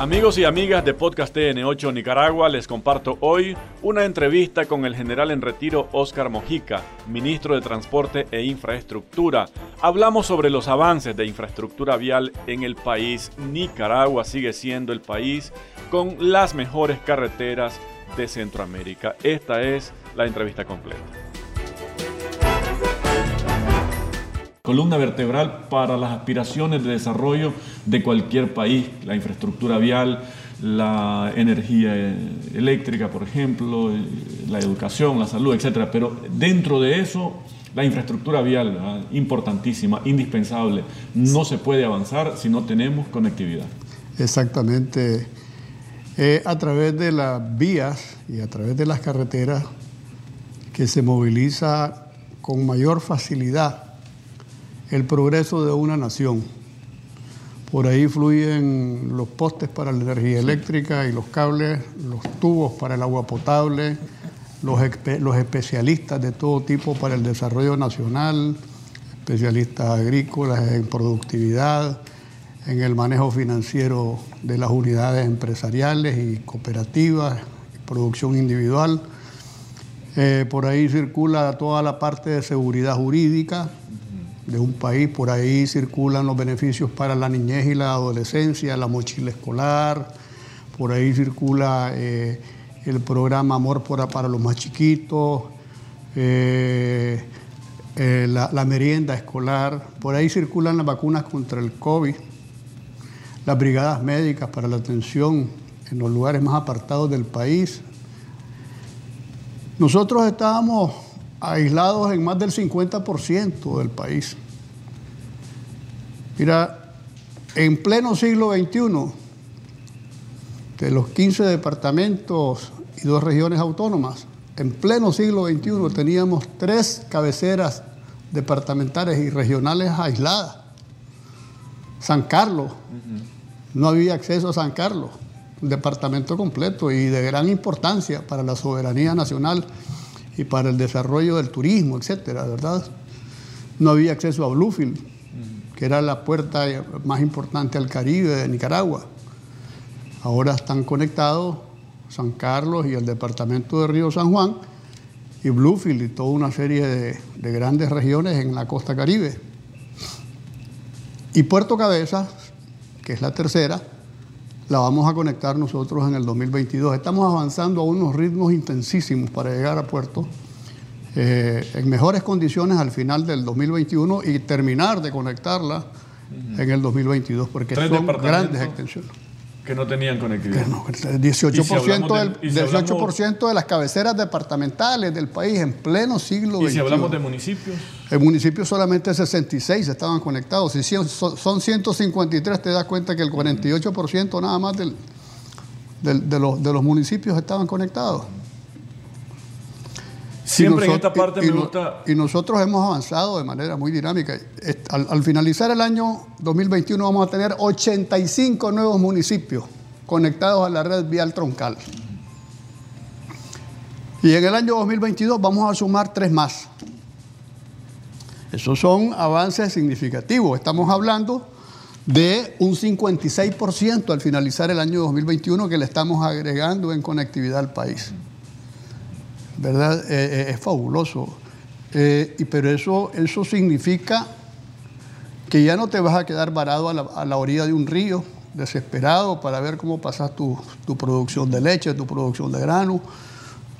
Amigos y amigas de Podcast TN8 Nicaragua, les comparto hoy una entrevista con el general en retiro Oscar Mojica, ministro de Transporte e Infraestructura. Hablamos sobre los avances de infraestructura vial en el país. Nicaragua sigue siendo el país con las mejores carreteras de Centroamérica. Esta es la entrevista completa. Columna vertebral para las aspiraciones de desarrollo de cualquier país, la infraestructura vial, la energía eléctrica, por ejemplo, la educación, la salud, etc. Pero dentro de eso, la infraestructura vial, importantísima, indispensable. No se puede avanzar si no tenemos conectividad. Exactamente. Eh, a través de las vías y a través de las carreteras que se moviliza con mayor facilidad el progreso de una nación. Por ahí fluyen los postes para la energía eléctrica y los cables, los tubos para el agua potable, los, los especialistas de todo tipo para el desarrollo nacional, especialistas agrícolas en productividad, en el manejo financiero de las unidades empresariales y cooperativas, producción individual. Eh, por ahí circula toda la parte de seguridad jurídica, de un país. Por ahí circulan los beneficios para la niñez y la adolescencia, la mochila escolar, por ahí circula eh, el programa Amor para los más chiquitos, eh, eh, la, la, merienda escolar, por ahí circulan las vacunas contra el COVID, las brigadas médicas para la atención en los lugares más apartados del país. Nosotros estábamos aislados en más del 50% del país. Mira, en pleno siglo XXI, de los 15 departamentos y dos regiones autónomas, en pleno siglo XXI teníamos tres cabeceras departamentales y regionales aisladas. San Carlos, no había acceso a San Carlos, un departamento completo y de gran importancia para la soberanía nacional y para el desarrollo del turismo, etcétera, ¿verdad? No había acceso a Bluefield, que era la puerta más importante al Caribe de Nicaragua. Ahora están conectados San Carlos y el departamento de Río San Juan y Bluefield y toda una serie de, de grandes regiones en la costa caribe. Y Puerto Cabezas, que es la tercera, la vamos a conectar nosotros en el 2022. Estamos avanzando a unos ritmos intensísimos para llegar a puerto eh, en mejores condiciones al final del 2021 y terminar de conectarla en el 2022, porque son grandes extensiones que no tenían conectividad. No, 18%, del, 18 de las cabeceras departamentales del país en pleno siglo XXI. ¿Y si hablamos de municipios? En municipios solamente 66 estaban conectados. Si son 153, te das cuenta que el 48% nada más del, de, los, de los municipios estaban conectados. Siempre en esta parte me gusta. Y nosotros hemos avanzado de manera muy dinámica. Al, finalizar el año 2021 vamos a tener 85 nuevos municipios conectados a la red vial troncal. Y en el año 2022 vamos a sumar tres más. Esos son avances significativos. Estamos hablando de un 56% al finalizar el año 2021 que le estamos agregando en conectividad al país. ¿Verdad? Eh, eh, es fabuloso. Eh, y, pero eso, eso significa que ya no te vas a quedar varado a la, orilla de un río, desesperado para ver cómo pasas tu, producción de leche, tu producción de grano.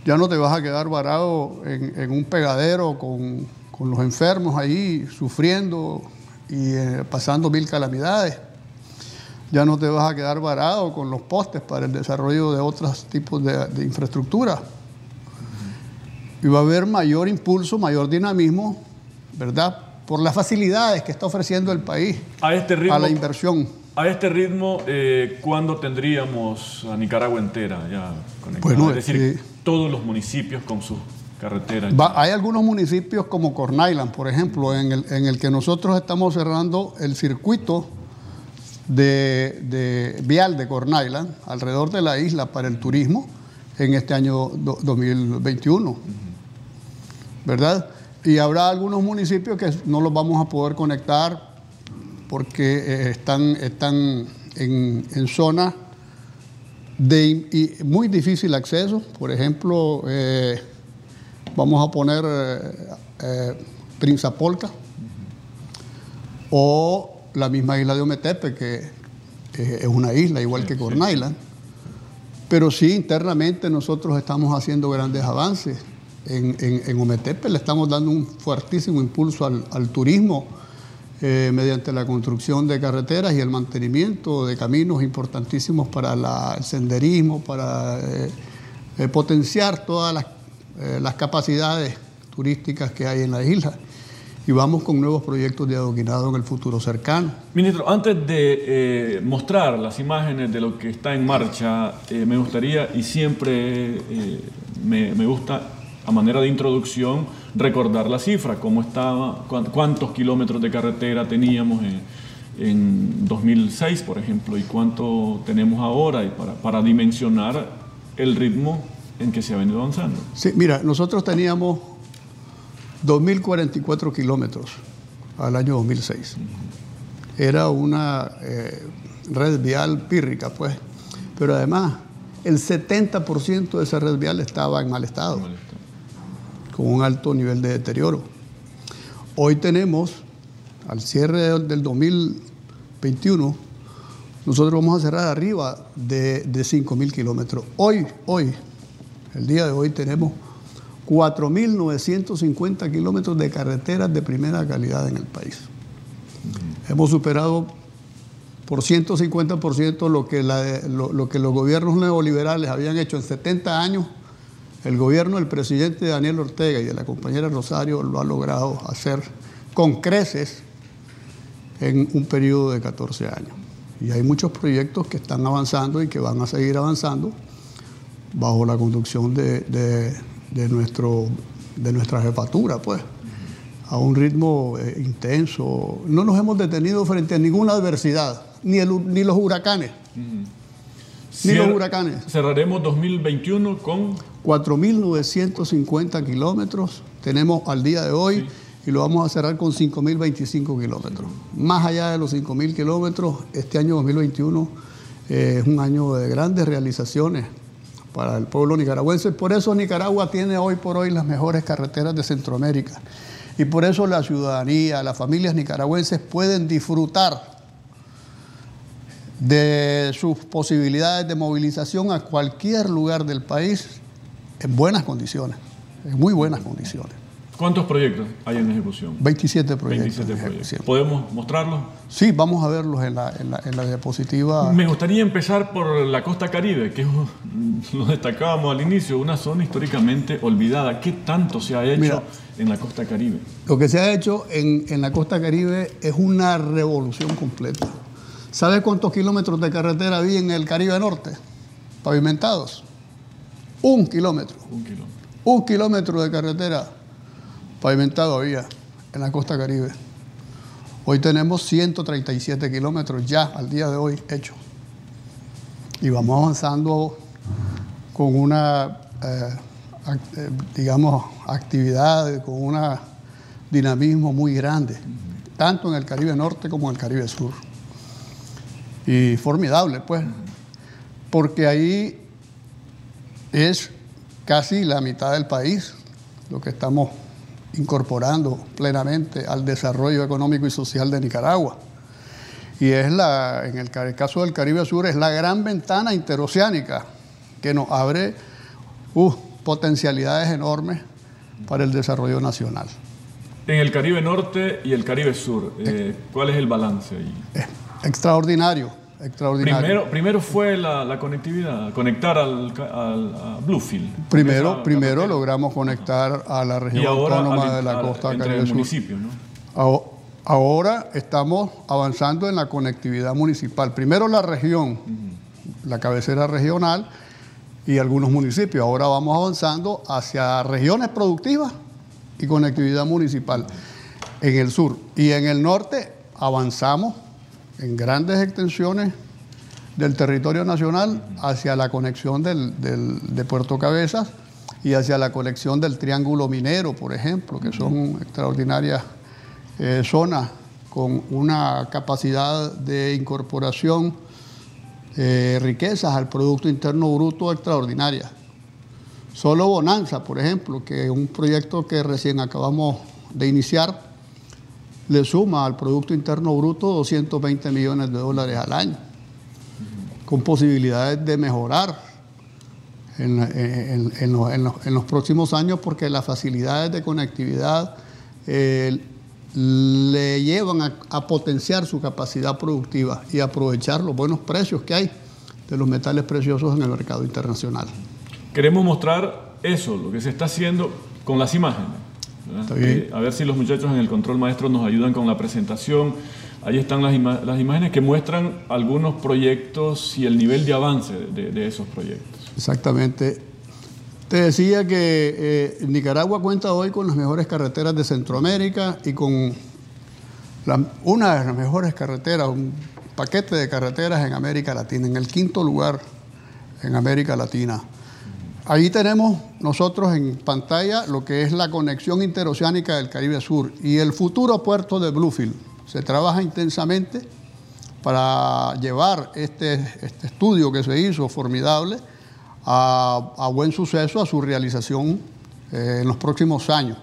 Ya no te vas a quedar varado en, un pegadero con, los enfermos ahí sufriendo y pasando mil calamidades. Ya no te vas a quedar varado con los postes para el desarrollo de otros tipos de, de infraestructura y va a haber mayor impulso, mayor dinamismo, ¿verdad? Por las facilidades que está ofreciendo el país a, este ritmo, a la inversión. A este ritmo, eh, ¿cuándo tendríamos a Nicaragua entera ya conectada? Bueno, es decir, todos los municipios con sus carreteras. hay algunos municipios como Corn Island, por ejemplo, en el, en el que nosotros estamos cerrando el circuito de, de, vial de Corn Island alrededor de la isla para el turismo en este año 2021. ¿Verdad? Y habrá algunos municipios que no los vamos a poder conectar porque eh, están, están en, en zonas de muy difícil acceso. Por ejemplo, eh, vamos a poner eh, Prinzapolca o la misma isla de Ometepe, que es una isla igual que Corn Island. Pero sí, internamente nosotros estamos haciendo grandes avances. En, en, Ometepe le estamos dando un fuertísimo impulso al, turismo eh, mediante la construcción de carreteras y el mantenimiento de caminos importantísimos para el senderismo, para eh, eh, potenciar todas las, las capacidades turísticas que hay en la isla y vamos con nuevos proyectos de adoquinado en el futuro cercano. Ministro, antes de mostrar las imágenes de lo que está en marcha, me gustaría, y siempre me, gusta a manera de introducción, recordar la cifra, cómo estaba, cuántos kilómetros de carretera teníamos en, en 2006, por ejemplo, y cuánto tenemos ahora, y para, para dimensionar el ritmo en que se ha venido avanzando. Sí, mira, nosotros teníamos 2.044 kilómetros al año 2006. Era una eh, red vial pírrica, pues. Pero además, el 70% de esa red vial estaba en mal estado, con un alto nivel de deterioro. Hoy tenemos, al cierre del 2021, nosotros vamos a cerrar arriba de, de 5.000 kilómetros. Hoy, hoy, el día de hoy tenemos 4.950 kilómetros de carreteras de primera calidad en el país. Hemos superado por 150% lo lo, que los gobiernos neoliberales habían hecho en 70 años. El gobierno del presidente Daniel Ortega y de la compañera Rosario lo ha logrado hacer con creces en un periodo de 14 años. Y hay muchos proyectos que están avanzando y que van a seguir avanzando bajo la conducción de, de, nuestro, de nuestra jefatura, pues, a un ritmo eh, intenso. No nos hemos detenido frente a ninguna adversidad, ni, ni los huracanes. Ni los huracanes. Cerraremos 2021 con 4.950 kilómetros. Tenemos al día de hoy y lo vamos a cerrar con 5.025 kilómetros. Más allá de los 5.000 kilómetros, este año 2021 eh, es un año de grandes realizaciones para el pueblo nicaragüense. Por eso Nicaragua tiene hoy por hoy las mejores carreteras de Centroamérica. Y por eso la ciudadanía, las familias nicaragüenses pueden disfrutar de sus posibilidades de movilización a cualquier lugar del país en buenas condiciones, en muy buenas condiciones. ¿Cuántos proyectos hay en ejecución? 27 proyectos. ¿Podemos mostrarlos? Sí, vamos a verlos en la, en, la, diapositiva. Me gustaría empezar por la costa caribe, que lo destacábamos al inicio, una zona históricamente olvidada. ¿Qué tanto se ha hecho en la costa caribe? Lo que se ha hecho en, en la costa caribe es una revolución completa. ¿Sabe cuántos kilómetros de carretera había en el Caribe Norte? Pavimentados. Un kilómetro. Un kilómetro. Un kilómetro de carretera pavimentado había en la costa caribe. Hoy tenemos 137 kilómetros ya al día de hoy hechos. Y vamos avanzando con una, eh, eh, digamos, actividad, con un dinamismo muy grande, tanto en el Caribe Norte como en el Caribe Sur. Y formidable, pues, porque ahí es casi la mitad del país lo que estamos incorporando plenamente al desarrollo económico y social de Nicaragua. Y es la, en el, caso del Caribe Sur, es la gran ventana interoceánica que nos abre uh, potencialidades enormes para el desarrollo nacional. En el Caribe Norte y el Caribe Sur, eh, ¿cuál es el balance ahí? extraordinario extraordinario. Primero, primero fue la, conectividad, conectar al, a Bluefield. Primero, primero logramos conectar a la región autónoma de la costa caribe municipio, Ahora estamos avanzando en la conectividad municipal. Primero la región, la cabecera regional y algunos municipios. Ahora vamos avanzando hacia regiones productivas y conectividad municipal en el sur. Y en el norte avanzamos en grandes extensiones del territorio nacional hacia la conexión de Puerto Cabezas y hacia la conexión del Triángulo Minero, por ejemplo, que son extraordinarias eh, zonas con una capacidad de incorporación eh, riquezas al Producto Interno Bruto extraordinarias. Solo Bonanza, por ejemplo, que es un proyecto que recién acabamos de iniciar, le suma al Producto Interno Bruto 220 millones de dólares al año, con posibilidades de mejorar en, los, próximos años porque las facilidades de conectividad eh, le llevan a, potenciar su capacidad productiva y aprovechar los buenos precios que hay de los metales preciosos en el mercado internacional. Queremos mostrar eso, lo que se está haciendo con las imágenes. Eh, a ver si los muchachos en el control maestro nos ayudan con la presentación. Ahí están las, imágenes que muestran algunos proyectos y el nivel de avance de esos proyectos. Exactamente. Te decía que eh, Nicaragua cuenta hoy con las mejores carreteras de Centroamérica y con una de las mejores carreteras, un paquete de carreteras en América Latina, en el quinto lugar en América Latina. Ahí tenemos nosotros en pantalla lo que es la conexión interoceánica del Caribe Sur y el futuro puerto de Bluefield. Se trabaja intensamente para llevar este, este estudio que se hizo formidable a, buen suceso, a su realización eh, en los próximos años.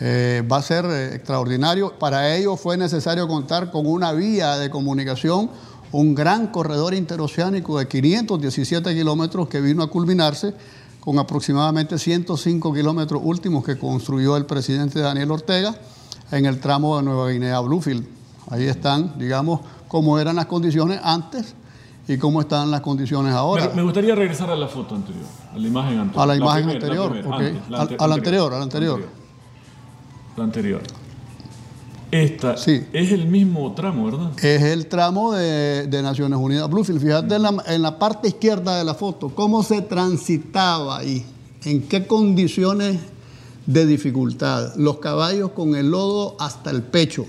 Eh, va a ser eh, extraordinario. Para ello fue necesario contar con una vía de comunicación, un gran corredor interoceánico de 517 kilómetros que vino a culminarse con aproximadamente 105 kilómetros últimos que construyó el presidente Daniel Ortega en el tramo de Nueva Guinea Bluefield. Ahí están, digamos, cómo eran las condiciones antes y cómo están las condiciones ahora. Me, gustaría regresar a la foto anterior, a la imagen anterior. A la imagen anterior, ok. a, la anterior, a la anterior. La anterior. Esta sí. es el mismo tramo, ¿verdad? Es el tramo de, Naciones Unidas Bluefield. Fíjate en la, en la, parte izquierda de la foto, cómo se transitaba ahí, en qué condiciones de dificultad. Los caballos con el lodo hasta el pecho.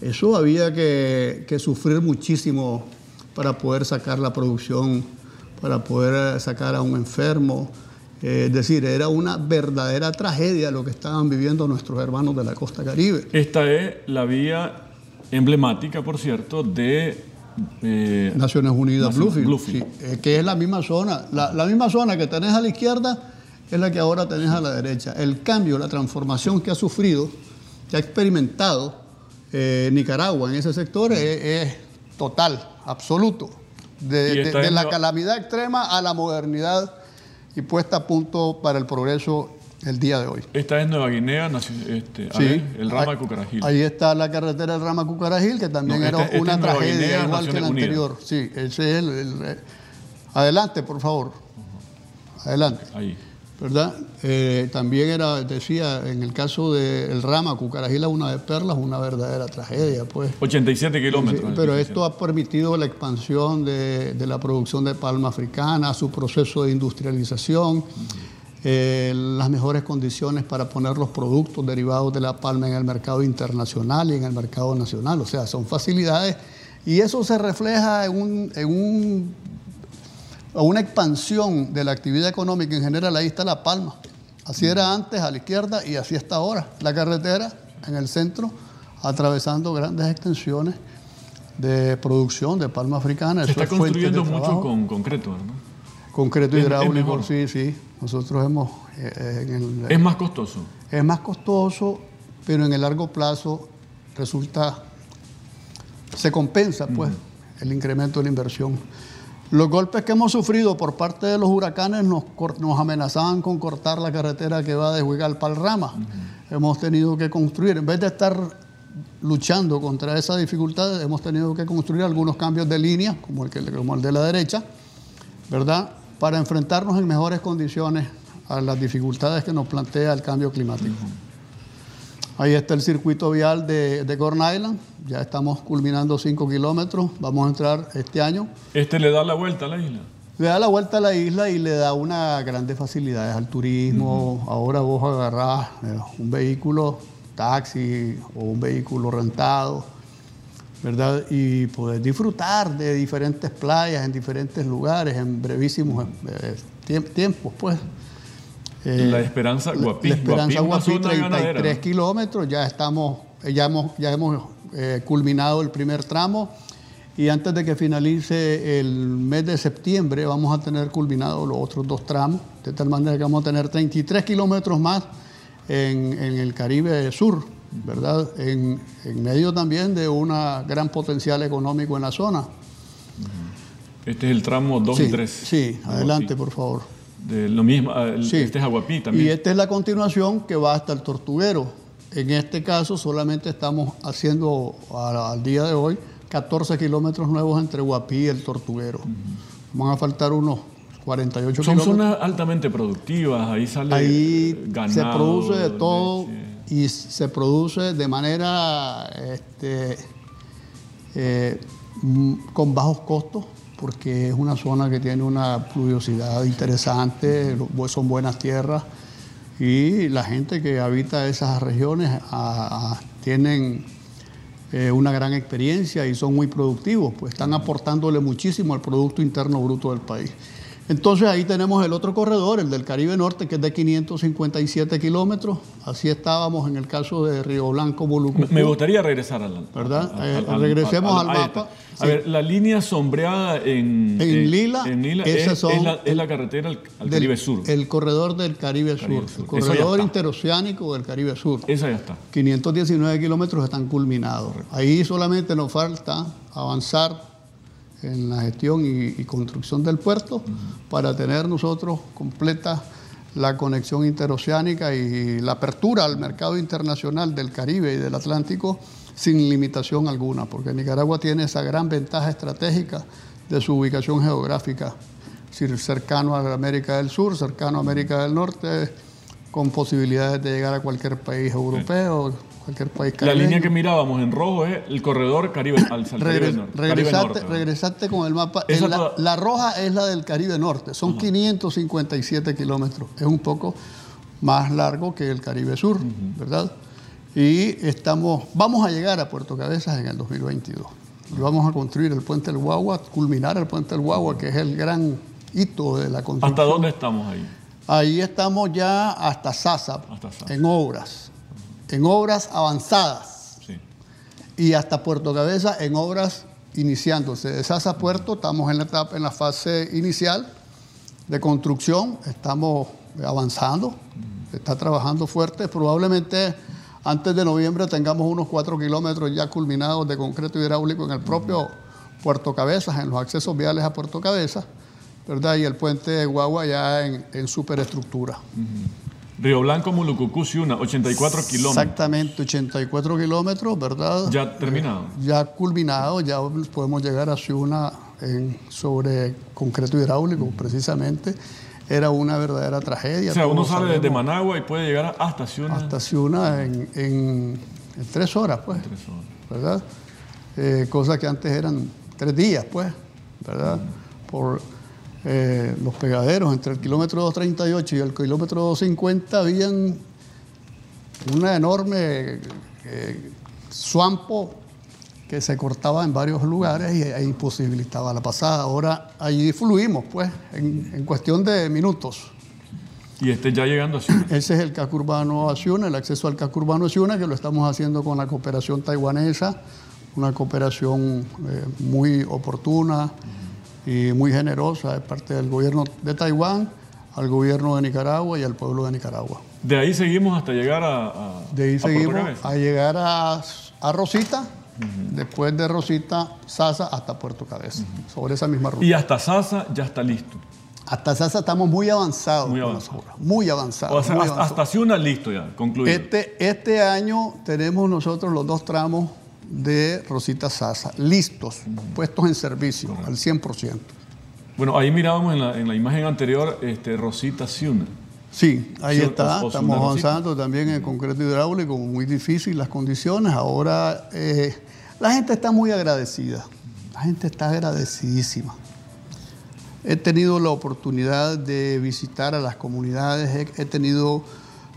Eso había que, que sufrir muchísimo para poder sacar la producción, para poder sacar a un enfermo. Eh, es decir, era una verdadera tragedia lo que estaban viviendo nuestros hermanos de la costa caribe. Esta es la vía emblemática, por cierto, de eh, Naciones Unidas Bluefield, eh, que es la misma zona. La, la, misma zona que tenés a la izquierda es la que ahora tenés a la derecha. El cambio, la transformación que ha sufrido, que ha experimentado Nicaragua en ese sector es total absoluto, de, la calamidad extrema a la modernidad y puesta a punto para el progreso el día de hoy. Esta es Nueva Guinea, este, el Rama Cucarajil. Ahí está la carretera del Rama Cucarajil, que también era este, este una tragedia igual que la anterior. Sí, ese es el, Adelante, por favor. Adelante. Ahí. ¿Verdad? Eh, también era, decía, en el caso del Rama, Cucarajila, una de Perlas, una verdadera tragedia, pues. 87 kilómetros. pero esto ha permitido la expansión de, la producción de palma africana, su proceso de industrialización, eh, las mejores condiciones para poner los productos derivados de la palma en el mercado internacional y en el mercado nacional. O sea, son facilidades y eso se refleja en un, en un a una expansión de la actividad económica en general, ahí está La Palma. Así era antes a la izquierda y así está ahora. La carretera en el centro, atravesando grandes extensiones de producción de palma africana. Se está construyendo mucho con concreto, ¿no? Concreto hidráulico, sí, sí. Nosotros hemos... Eh, eh, ¿Es más costoso? Es más costoso, pero en el largo plazo resulta... Se compensa, pues, el incremento de la inversión. Los golpes que hemos sufrido por parte de los huracanes nos, nos amenazaban con cortar la carretera que va de Huigalpa al Rama. Hemos tenido que construir, en vez de estar luchando contra esas dificultades, hemos tenido que construir algunos cambios de línea, como el, que, como el de la derecha, ¿verdad? Para enfrentarnos en mejores condiciones a las dificultades que nos plantea el cambio climático. Ahí está el circuito vial de, de Corn Island. Ya estamos culminando 5 kilómetros. Vamos a entrar este año. ¿Este le da la vuelta a la isla? Le da la vuelta a la isla y le da unas grandes facilidades al turismo. Ahora vos agarrás eh, un vehículo, taxi o un vehículo rentado, ¿verdad? Y poder disfrutar de diferentes playas en diferentes lugares en brevísimos eh, tiempos, pues. Eh, la Esperanza Guapí. La Esperanza Guapí, 33 kilómetros, ya estamos, ya hemos, ya hemos eh, culminado el primer tramo y antes de que finalice el mes de septiembre vamos a tener culminados los otros dos tramos, de tal manera que vamos a tener 33 kilómetros más en, el Caribe Sur, ¿verdad? En, medio también de un gran potencial económico en la zona. Este es el tramo 2 y 3. Sí, adelante, por favor. De lo mismo, ah, este es Aguapí también. Y esta es la continuación que va hasta el Tortuguero. En este caso solamente estamos haciendo al día de hoy 14 kilómetros nuevos entre Guapí y el Tortuguero. Van a faltar unos 48 Son kilómetros. Son zonas altamente productivas, ahí sale ahí se produce de todo y se produce de manera este, eh, con bajos costos porque es una zona que tiene una pluviosidad interesante, son buenas tierras y la gente que habita esas regiones tienen eh, una gran experiencia y son muy productivos, pues están aportándole muchísimo al Producto Interno Bruto del país. Entonces ahí tenemos el otro corredor, el del Caribe Norte, que es de 557 kilómetros. Así estábamos en el caso de Río Blanco, Bolucú. Me gustaría regresar al, ¿verdad? Eh, regresemos al, mapa. A ver, la línea sombreada en, en lila, es, la, carretera al, Caribe Sur. El corredor del Caribe, Sur, el corredor interoceánico del Caribe Sur. Esa ya está. 519 kilómetros están culminados. Ahí solamente nos falta avanzar en la gestión y, construcción del puerto para tener nosotros completa la conexión interoceánica y la apertura al mercado internacional del Caribe y del Atlántico sin limitación alguna, porque Nicaragua tiene esa gran ventaja estratégica de su ubicación geográfica, cercano a América del Sur, cercano a América del Norte, con posibilidades de llegar a cualquier país europeo, cualquier país La línea que mirábamos en rojo es el corredor Caribe, al Caribe, Norte. Regresaste, con el mapa. La, roja es la del Caribe Norte, son 557 kilómetros. Es un poco más largo que el Caribe Sur, ¿verdad? Y estamos, vamos a llegar a Puerto Cabezas en el 2022. Y vamos a construir el puente del Guagua, culminar el puente del Guagua, que es el gran hito de la construcción. ¿Hasta dónde estamos ahí? Ahí estamos ya hasta Sasa, en obras, en obras avanzadas. Y hasta Puerto Cabeza en obras iniciándose. De Sasa Puerto estamos en la etapa, en la fase inicial de construcción, estamos avanzando, está trabajando fuerte. Probablemente antes de noviembre tengamos unos cuatro kilómetros ya culminados de concreto hidráulico en el propio Puerto Cabezas, en los accesos viales a Puerto Cabezas ¿verdad? Y el puente de Guagua ya en, superestructura. Río Blanco, Mulucucú, una 84 kilómetros. Exactamente, 84 kilómetros, ¿verdad? Ya terminado. ya culminado, ya podemos llegar a Ciuna en, sobre concreto hidráulico, precisamente. Era una verdadera tragedia. O sea, uno sale desde Managua y puede llegar hasta Ciuna. Hasta Ciuna en, en, tres horas, pues. tres horas. ¿Verdad? Eh, cosas que antes eran tres días, pues, ¿verdad? Por eh, los pegaderos entre el kilómetro 238 y el kilómetro 250 habían una enorme eh, suampo que se cortaba en varios lugares y, e imposibilitaba la pasada. Ahora allí fluimos, pues, en, cuestión de minutos. ¿Y este ya llegando a Ciuna? Ese es el CAC urbano a Ciuna, el acceso al CAC urbano a Ciuna, que lo estamos haciendo con la cooperación taiwanesa, una cooperación eh, muy oportuna y muy generosa de parte del gobierno de Taiwán, al gobierno de Nicaragua y al pueblo de Nicaragua. De ahí seguimos hasta llegar a, de ahí seguimos a llegar a, Rosita, después de Rosita, Sasa hasta Puerto Cabeza, sobre esa misma ruta. Y hasta Sasa ya está listo. Hasta Sasa estamos muy avanzados. Muy avanzados. Muy avanzados. hasta, Ciuna listo ya, concluido. Este, este año tenemos nosotros los dos tramos de Rosita Sasa, listos, puestos en servicio al 100%. Bueno, ahí mirábamos en la, imagen anterior este, Rosita Ciuna. Sí, ahí está, estamos avanzando también en concreto hidráulico, muy difícil las condiciones. Ahora eh, la gente está muy agradecida, la gente está agradecidísima. He tenido la oportunidad de visitar a las comunidades, he, tenido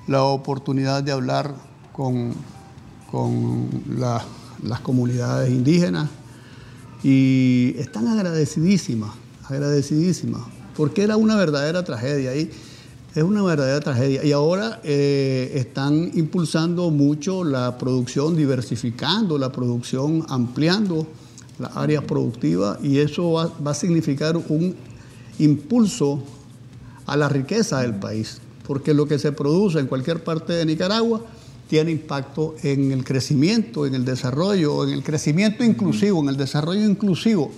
la oportunidad de hablar con, con la las comunidades indígenas y están agradecidísimas, agradecidísimas, porque era una verdadera tragedia y es una verdadera tragedia. Y ahora eh, están impulsando mucho la producción, diversificando la producción, ampliando las áreas productivas y eso va, va a significar un impulso a la riqueza del país, porque lo que se produce en cualquier parte de Nicaragua tiene impacto en el crecimiento, en el desarrollo, en el crecimiento inclusivo, en el desarrollo inclusivo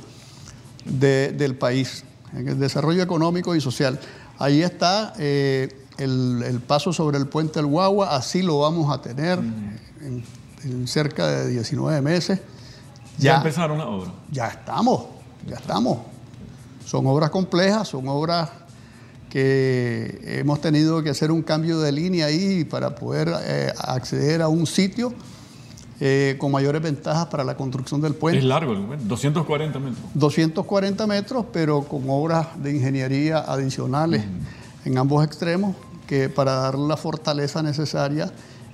de- del país, en el desarrollo económico y social. Ahí está eh, el, el paso sobre el puente del Guagua, así lo vamos a tener en, en cerca de 19 meses. Ya, empezaron la obra. Ya estamos, ya estamos. Son obras complejas, son obras que hemos tenido que hacer un cambio de línea ahí para poder eh, acceder a un sitio eh, con mayores ventajas para la construcción del puente. Es largo, el puente, 240 metros. 240 metros, pero con obras de ingeniería adicionales en ambos extremos, que para dar la fortaleza necesaria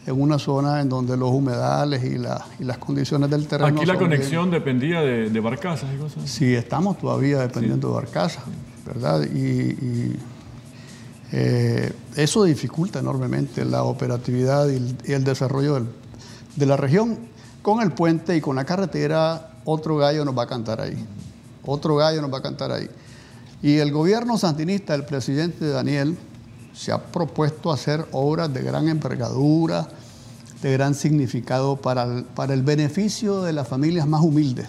en una zona en donde los humedales y, la- y las condiciones del terreno Aquí la son bien- conexión dependía de, de barcazas y cosas. Sí, estamos todavía dependiendo de Barcaza, ¿verdad? Y, y, eh, eso dificulta enormemente la operatividad y el, desarrollo de la región. Con el puente y con la carretera, otro gallo nos va a cantar ahí. Otro gallo nos va a cantar ahí. Y el gobierno sandinista, el presidente Daniel, se ha propuesto hacer obras de gran envergadura, de gran significado para el, para el beneficio de las familias más humildes,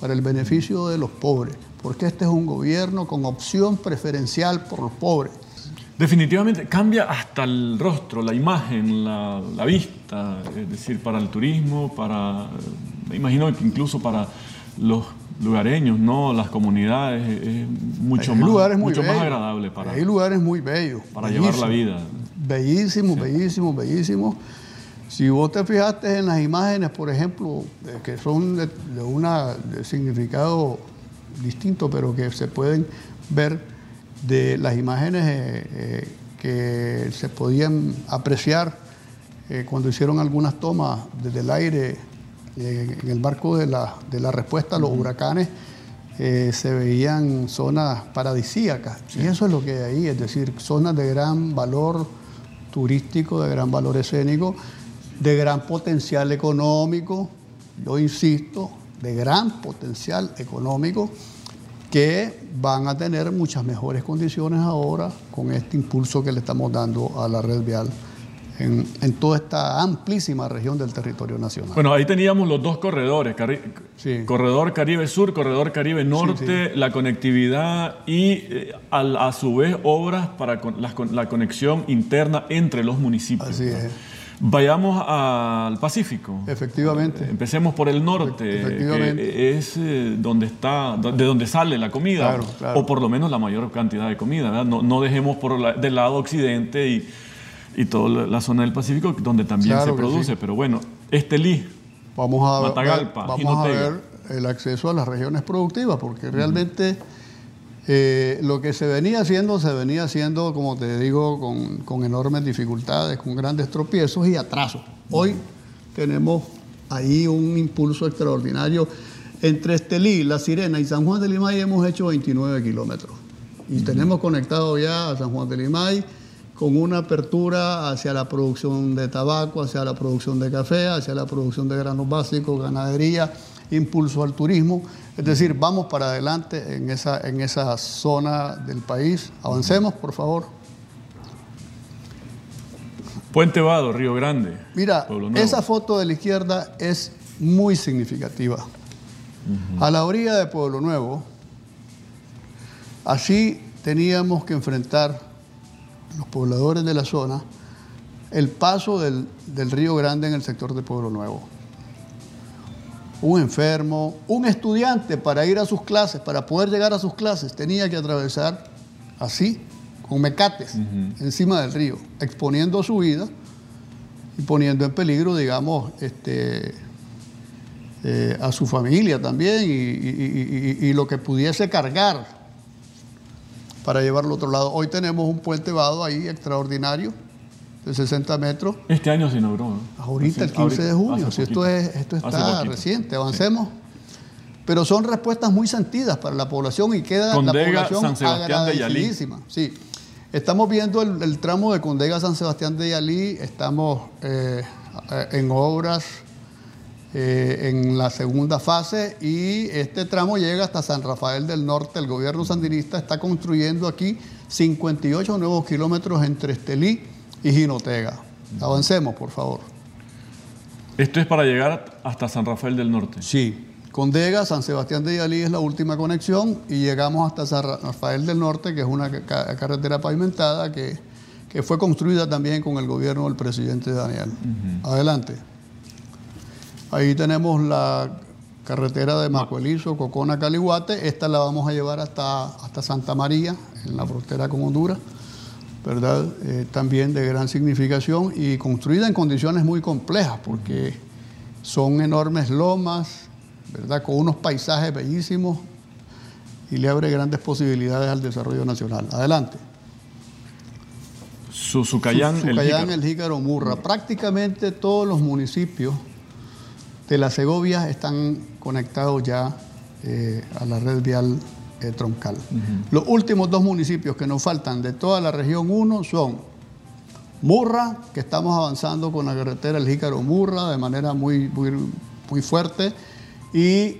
para el beneficio de los pobres, porque este es un gobierno con opción preferencial por los pobres. Definitivamente cambia hasta el rostro, la imagen, la, la vista, es decir, para el turismo, para, me imagino que incluso para los lugareños, ¿no? Las comunidades, es, mucho, Hay más, lugares mucho más agradable para, Hay lugares muy bellos. para llevar la bellísimos. vida. Bellísimo, bellísimo, bellísimo. Si vos te fijaste en las imágenes, por ejemplo, eh, que son de, de una de significado distinto, pero que se pueden ver de las imágenes eh, eh, que se podían apreciar eh, cuando hicieron algunas tomas desde el aire en el marco de la, de la respuesta a los huracanes, eh, se veían zonas paradisíacas. Y eso es lo que hay ahí, es decir, zonas de gran valor turístico, de gran valor escénico, de gran potencial económico, yo insisto, de gran potencial económico, que van a tener muchas mejores condiciones ahora con este impulso que le estamos dando a la red vial en, en toda esta amplísima región del territorio nacional. Bueno, ahí teníamos los dos corredores, Cari- Sí. corredor Caribe Sur, corredor Caribe Norte, la conectividad y eh, a, su vez obras para con- la conexión interna entre los municipios. Así ¿no? es. Vayamos al Pacífico. Efectivamente. Empecemos por el norte, Efectivamente. que es eh, donde está, de donde sale la comida, Claro, claro. o por lo menos la mayor cantidad de comida. ¿verdad? No, no dejemos por la- del lado occidente y, y toda la, zona del Pacífico donde también Claro se produce. sí. Pero bueno, Estelí, Vamos a, Matagalpa, vamos a ver el acceso a las regiones productivas, porque realmente eh, lo que se venía haciendo, se venía haciendo, como te digo, con, con enormes dificultades, con grandes tropiezos y atrasos. Hoy tenemos ahí un impulso extraordinario. Entre Estelí, La Sirena y San Juan de Limay hemos hecho 29 kilómetros. Y tenemos conectado ya a San Juan de Limay con una apertura hacia la producción de tabaco, hacia la producción de café, hacia la producción de granos básicos, ganadería, impulso al turismo. Es decir, vamos para adelante en esa, en esa zona del país. Avancemos, por favor. Puente Vado, Río Grande. Mira, esa foto de la izquierda es muy significativa. A la orilla de Pueblo Nuevo, así teníamos que enfrentar los pobladores de la zona el paso del, del Río Grande en el sector de Pueblo Nuevo. Un enfermo, un estudiante para ir a sus clases, para poder llegar a sus clases, tenía que atravesar así, con mecates, encima del río, exponiendo su vida y poniendo en peligro, digamos, este, eh, a su familia también y, y- y- y- y lo que pudiese cargar para llevarlo a otro lado. Hoy tenemos un puente vado ahí extraordinario de 60 metros. Este año se inauguró. ¿no? Ahorita, el Hace- 15 de junio, si esto, es, esto está reciente, avancemos. Pero son respuestas muy sentidas para la población y queda Condega, la población San Sebastián de Yalí. agradecidísima. Sí. Estamos viendo el, el tramo de Condega San Sebastián de Yalí, estamos eh, en obras eh, en la segunda fase y este tramo llega hasta San Rafael del Norte. El gobierno sandinista está construyendo aquí 58 nuevos kilómetros entre Estelí y Jinotega. Avancemos, por favor. ¿Esto es para llegar hasta San Rafael del Norte? Sí. Condega, San Sebastián de Yalí es la última conexión y llegamos hasta San Rafael del Norte, que es una carretera pavimentada que, fue construida también con el gobierno del presidente Daniel. Adelante. Ahí tenemos la carretera de Macuelizo, Cocona, Caliguate. Esta la vamos a llevar hasta, hasta Santa María, en la frontera con Honduras, ¿verdad? Eh, también de gran significación y construida en condiciones muy complejas, porque son enormes lomas, ¿verdad? Con unos paisajes bellísimos y le abre grandes posibilidades al desarrollo nacional. Adelante. Suzucayán, Suzucayán el Jícaro Murra. Prácticamente todos los municipios de la Segovia están conectados ya eh, a la red vial eh, troncal. Los últimos dos municipios que nos faltan de toda la región 1 son Murra, que estamos avanzando con la carretera El Jícaro Murra de manera muy, muy, muy fuerte, y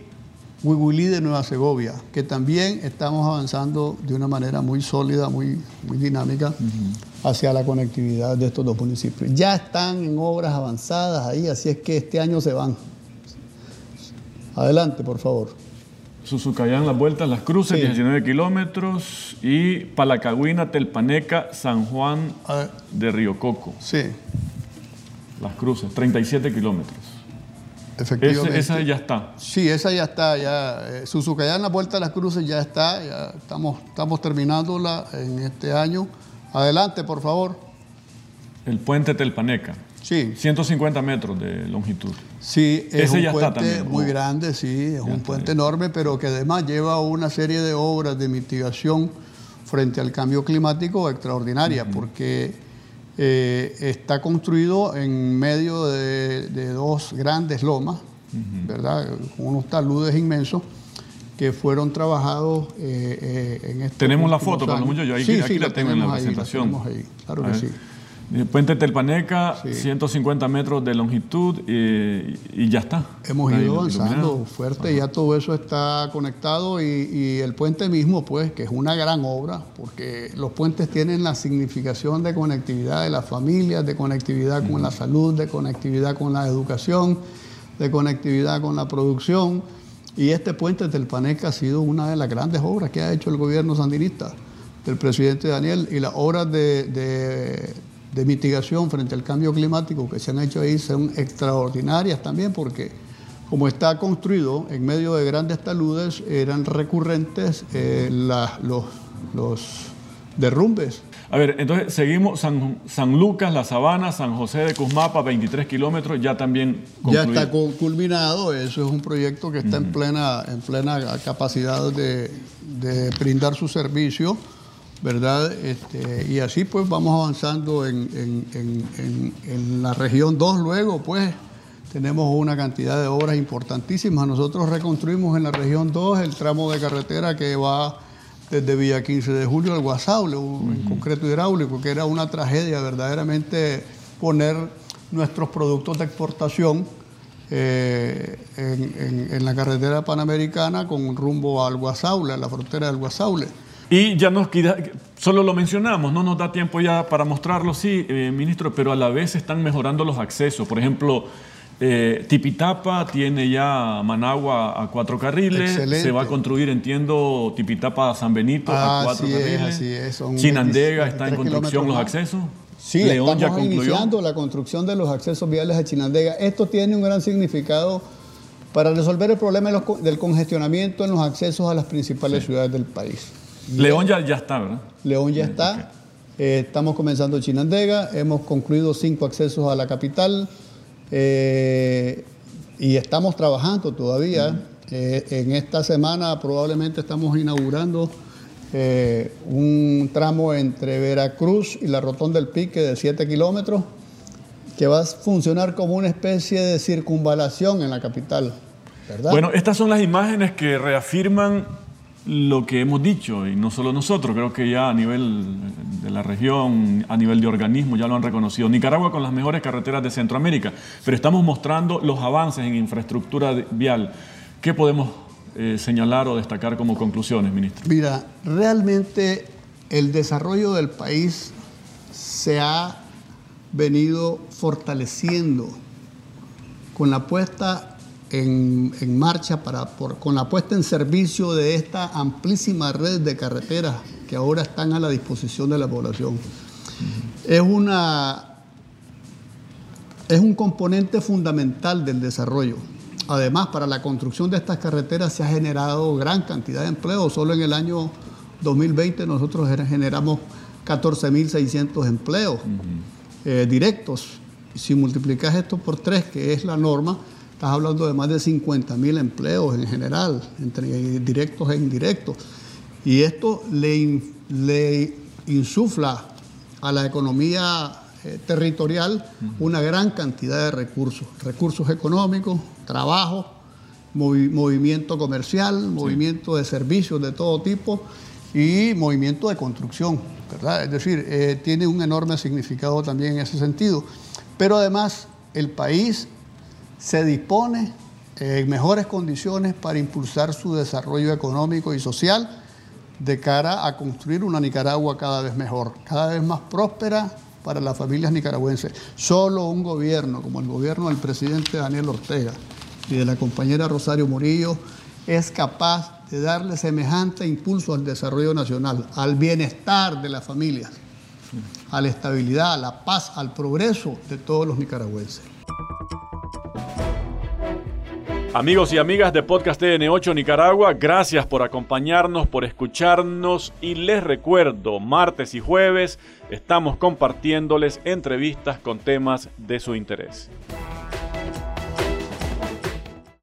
Huihuilí de Nueva Segovia, que también estamos avanzando de una manera muy sólida, muy, muy dinámica hacia la conectividad de estos dos municipios. Ya están en obras avanzadas ahí, así es que este año se van. Adelante, por favor. Suzucayán, Las Vueltas, Las Cruces, 19 kilómetros. Y Palacagüina, Telpaneca, San Juan de Río Coco. Sí. Las Cruces, 37 kilómetros. Efectivamente. esa ya está. Sí, esa ya está. Ya, eh, Suzucayán, La Vuelta a Las Cruces ya está. Ya estamos, estamos terminándola en este año. Adelante, por favor. El puente Telpaneca. Sí. 150 metros de longitud. Sí, es un puente muy grande, sí, es un puente enorme, pero que además lleva una serie de obras de mitigación frente al cambio climático extraordinaria, porque eh, está construido en medio de, dos grandes lomas, ¿verdad? Con unos taludes inmensos que fueron trabajados eh, eh, en este Tenemos la foto, por lo yo aquí, sí, aquí la, tengo en la presentación. ahí, claro que sí. Puente Telpaneca, 150 metros de longitud y, ya está. Hemos ido avanzando fuerte, ya todo eso está conectado y, el puente mismo, pues, que es una gran obra, porque los puentes tienen la significación de conectividad de las familias, de conectividad con la salud, de conectividad con la educación, de conectividad con la producción. Y este puente Telpaneca ha sido una de las grandes obras que ha hecho el gobierno sandinista del presidente Daniel y las obras de de mitigación frente al cambio climático que se han hecho ahí son extraordinarias también porque como está construido en medio de grandes taludes, eran recurrentes eh, los, los derrumbes. A ver, entonces seguimos San, San, Lucas, La Sabana, San José de Cusmapa, 23 kilómetros, ya también concluido. Ya está culminado, eso es un proyecto que está en, plena, en plena capacidad de, de brindar su servicio ¿verdad? Este, y así pues vamos avanzando en, la región 2 luego, pues tenemos una cantidad de obras importantísimas. Nosotros reconstruimos en la región 2 el tramo de carretera que va desde Villa 15 de Julio al Guasable, en concreto hidráulico, que era una tragedia verdaderamente poner nuestros productos de exportación eh, en, la carretera panamericana con rumbo al Guasable, a la frontera del Guasable. Y ya nos queda, solo lo mencionamos, no nos da tiempo ya para mostrarlo, sí, eh, ministro, pero a la vez están mejorando los accesos. Por ejemplo, eh, Tipitapa tiene ya Managua a cuatro carriles. Se va a construir, entiendo, Tipitapa a San Benito a cuatro carriles. Chinandega está en construcción los accesos. Sí, León estamos ya iniciando la construcción de los accesos viales a Chinandega. Esto tiene un gran significado para resolver el problema del congestionamiento en los accesos a las principales ciudades del país. León ya, ya está, ¿verdad? León ya está. Eh, estamos comenzando Chinandega, hemos concluido cinco accesos a la capital eh, y estamos trabajando todavía. Eh, en esta semana probablemente estamos inaugurando un tramo entre Veracruz y la Rotonda del Pique de 7 kilómetros que va a funcionar como una especie de circunvalación en la capital. ¿verdad? Bueno, estas son las imágenes que reafirman lo que hemos dicho, y no solo nosotros, creo que ya a nivel de la región, a nivel de organismo, ya lo han reconocido. Nicaragua con las mejores carreteras de Centroamérica, pero estamos mostrando los avances en infraestructura vial. ¿Qué podemos eh, señalar o destacar como conclusiones, ministro? Mira, realmente el desarrollo del país se ha venido fortaleciendo con la puesta en, marcha, para, con la puesta en servicio de esta amplísima red de carreteras que ahora están a la disposición de la población. Es, una, es un componente fundamental del desarrollo. Además, para la construcción de estas carreteras se ha generado gran cantidad de empleo. Solo en el año 2020 nosotros generamos 14.600 empleos eh, directos. Si multiplicas esto por tres, que es la norma, estás hablando de más de 50.000 empleos en general, entre directos e indirectos. Y esto le, le insufla a la economía eh, territorial una gran cantidad de recursos, recursos económicos, trabajo, movimiento comercial, movimiento de servicios de todo tipo y movimiento de construcción, ¿verdad? Es decir, eh, tiene un enorme significado también en ese sentido. Pero además el país se dispone en mejores condiciones para impulsar su desarrollo económico y social de cara a construir una Nicaragua cada vez mejor, cada vez más próspera para las familias nicaragüenses. Solo un gobierno como el gobierno del presidente Daniel Ortega y de la compañera Rosario Murillo es capaz de darle semejante impulso al desarrollo nacional, al bienestar de las familias, a la estabilidad, a la paz, al progreso de todos los nicaragüenses. Amigos y amigas de Podcast TN8 Nicaragua, gracias por acompañarnos, por escucharnos y les recuerdo, martes y jueves estamos compartiéndoles entrevistas con temas de su interés.